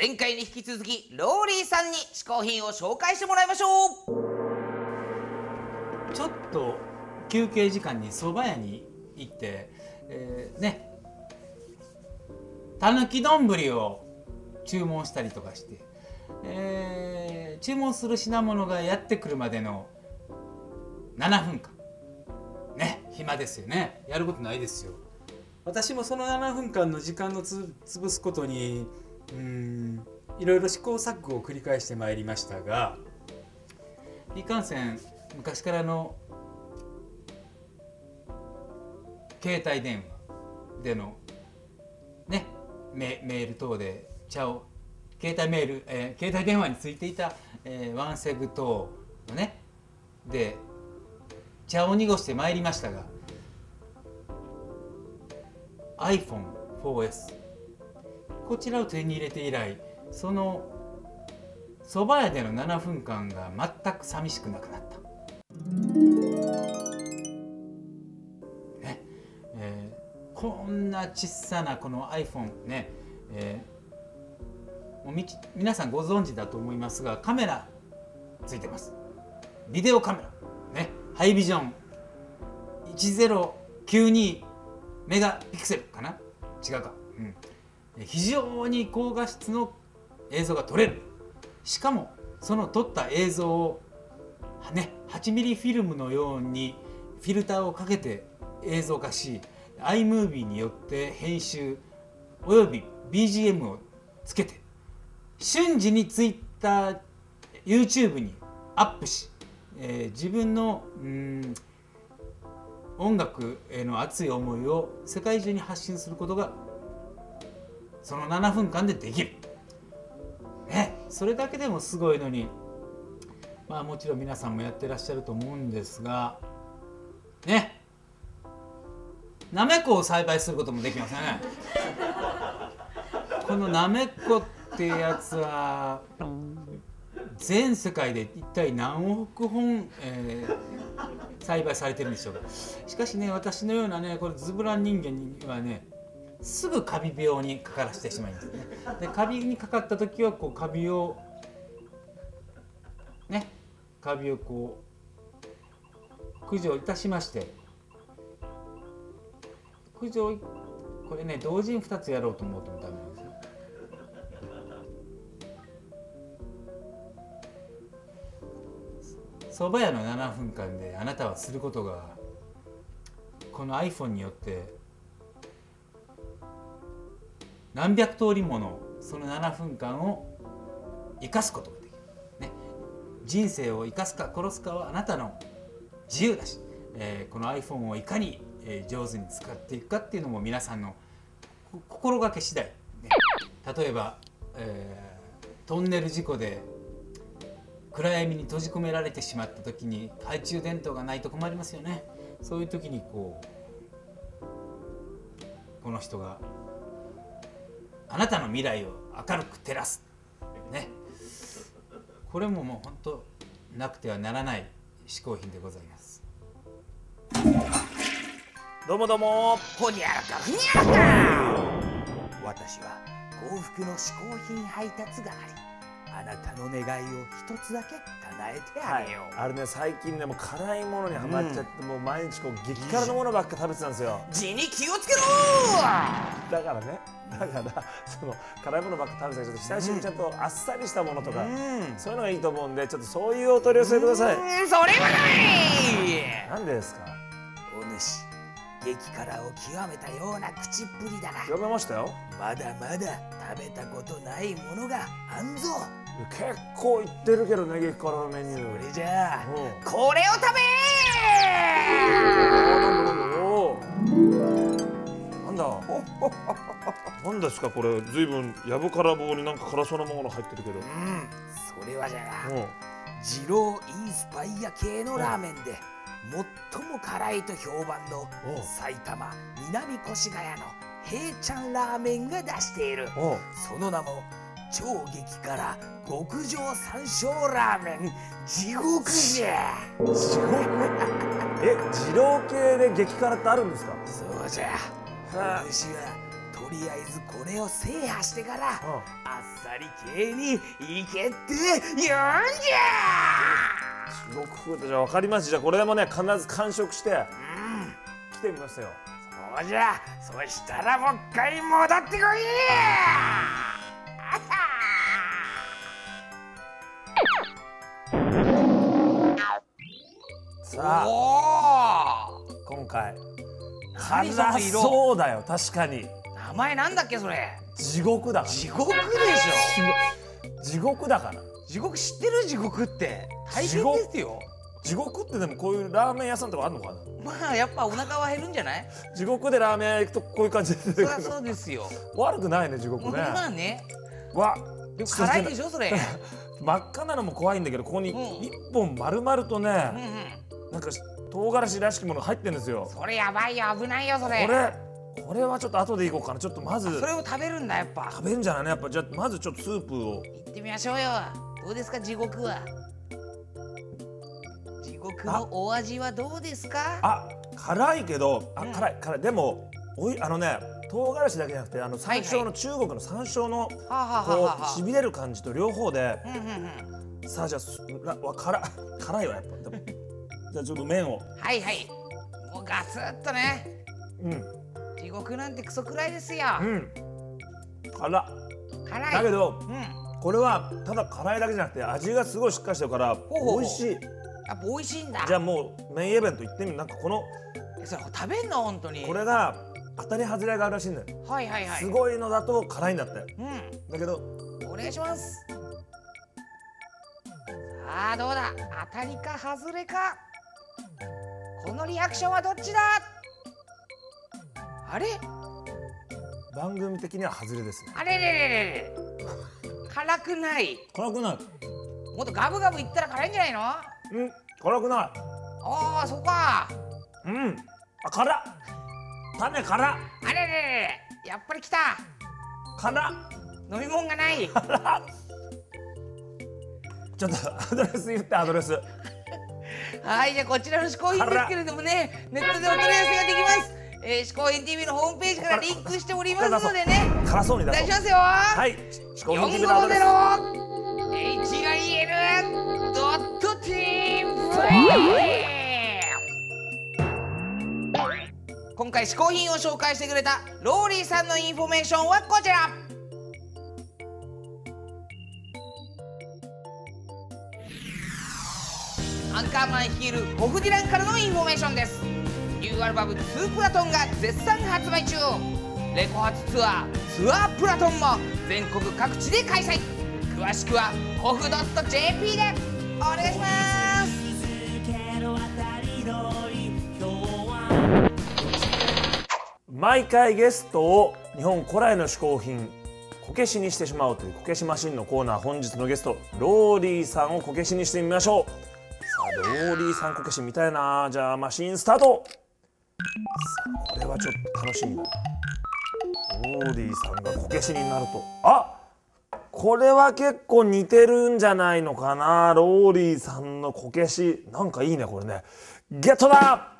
前回に引き続きローリーさんに嗜好品を紹介してもらいましょう。ちょっと休憩時間に蕎麦屋に行って、えーね。たぬき丼を注文したりとかして、えー注文する品物がやってくるまでの7分間。ね暇ですよね。やることないですよ。私もその7分間の時間のつ潰すことにうん。いろいろ試行錯誤を繰り返してまいりましたがいかんせん昔からの携帯電話でのねメメール等で茶を携帯メール、えー携帯電話についていた、えーワンセグ等のねで茶を濁してまいりましたが iPhone4S こちらを手に入れて以来その蕎麦屋での7分間が全く寂しくなくなった。ね。えーこんな小さなこの iPhone ね、えーもうみ皆さんご存知だと思いますがカメラついてます。ビデオカメラ。ね。ハイビジョン。1092メガピクセルかな。違うか、うん、非常に高画質の映像が撮れる。しかもその撮った映像をね、8ミリフィルムのようにフィルターをかけて映像化し iMovie によって編集および BGM をつけて瞬時に Twitter、YouTube にアップし、えー自分のうん音楽への熱い思いを世界中に発信することがその7分間でできる。ね、それだけでもすごいのに。まあもちろん皆さんもやってらっしゃると思うんですが。ね。なめこを栽培することもできますよね。このなめこってやつは全世界で一体何億本、えー栽培されてるんでしょうか。しかしね私のようなねこれズブラン人間にはねすぐカビ病にかからしてしまいますね。でカビにかかった時はこうカビをねカビをこう駆除いたしまして駆除これね同時に2つやろうと思うとダメなんですよ。蕎麦屋の7分間であなたはすることがこの iPhone によって何百通りものその7分間を生かすことができる、ね、人生を生かすか殺すかはあなたの自由だし、えーこの iPhone をいかに、え上手に使っていくかっていうのも皆さんの心がけ次第、ね、例えば、えートンネル事故で暗闇に閉じ込められてしまった時に懐中電灯がないと困りますよね。そういう時にこうこの人があなたの未来を明るく照らす。ね。これももう本当なくてはならない嗜好品でございます。どうもどうも。ほにゃらかふにゃらか。私は幸福の嗜好品配達係あなたの願いを一つだけ叶えてあげよう、あれね最近ねもう辛いものにハマっちゃって、もう毎日こう激辛のものばっか食べてたんですよ。字に気をつけろ！だからねだからその辛いものばっか食べてたけど久しぶりにちゃんとあっさりしたものとか、うん。そういうのがいいと思うんでちょっとそういうお取り寄せください、うんそれはない！なんでですか？お主激辛を極めたような口っぷりだが読めましたよ。まだまだ食べたことないものがあんぞ結構言ってるけどね激辛のメニュー。それじゃあうんこれを食べおなんだなんですかこれずいぶんやぶから棒になんか辛そうなもの入ってるけど。うん。それはじゃがうん。二郎インスパイア系のラーメンで最も辛いと評判の埼玉南越谷の平ちゃんラーメンが出している。その名も超激辛極上山椒ラーメン。地獄じゃ。地獄え二郎系で激辛ってあるんですか？そうじゃ。はお主はとりあえずこれを制覇してから、うん。あっさり系に行けって言うんじゃ。地獄風じゃあ分かります。じゃあこれでもね必ず完食してうん。来てみますよ。そうじゃ。そしたらもう一回戻ってこいさあお今回辛色そうだよ確かに。名前なんだっけそれ？地獄だから。地獄でしょ。地獄。だから。地獄知ってる？地獄って。大変ですよ。地獄ってでもこういうラーメン屋さんとかあるのかな？まあやっぱお腹は減るんじゃない？地獄でラーメン屋行くとこういう感じで出そうですよ。悪くないね地獄ね。まあね。わでも辛いでしょそれ。真っ赤なのも怖いんだけどここにうん。一本丸々とうんねうんなんか唐辛子らしきもの入ってるんですよ。それやばいよ。危ないよそこれれこれはちょっと後でいこうかな。ちょっとまず。それを食べるんだやっぱ。食べんじゃないねやっぱ。じゃあまずちょっとスープを。行ってみましょうよ。どうですか地獄は。地獄のお味はどうですか？あ辛いけどあうん。辛い辛い。でもおいあのね唐辛子だけじゃなくてあの山椒の中国の山椒のこはあうしびれる感じと両方で。さあじゃあわ辛辛いわやっぱ。でもじゃあちょっと麺を。はいはい。もうガツッとね。うん。地獄なんてクソくらいですよ。うん。辛。っ辛い。だけどうん。やこれはただ辛いだけじゃなくて味がすごいしっかりしてるから美味しい。っぱ美味しいんだ。じゃあもうメインイベント行ってみる？なんかこのえそれ食べんの？本当に。これが当たり外れがあるらしいんだよ。はいはいはい。すごいのだと辛いんだって。うだけどんお願いします。さあどうだ？当たりか外れか？このリアクションはどっちだ？あれ？番組的には外れですね。あれれれれれ。辛くない。辛くない。もっとガブガブいったら辛いんじゃないの？うん辛くない。ああそっか。うん。あ辛。っ種辛。っあれれれれやっぱり来た。辛。っ飲み物がない。ちょっとアドレス言ってアドレスはい、じゃあこちらの嗜好品ですけれどもね、ネットでお取り寄せができます。えー、嗜好品 TV のホームページからリンクしておりますのでね、辛そうに出そう。お願いしますよ。はい試行品 TV のアドレス。450 HIL ドット TV 今回嗜好品を紹介してくれたローリーさんのインフォメーションはこちらカーマン率いるホフディランからのインフォメーションです。ニューアルバム「ツープラトン」が絶賛発売中。レコ発ツアーツアープラトンも全国各地で開催。詳しくはホフ .jp で。お願いします。毎回ゲストを日本古来の嗜好品こけしにしてしまうというこけしマシンのコーナー本日のゲストローリーさんをこけしにしてみましょう。ローリーさんこけし見たいなじゃあマシンスタート。これはちょっと楽しみだローリーさんがこけしになると。あこれは結構似てるんじゃないのかな。ローリーさんのこけし。なんかいいねこれね。ゲットだ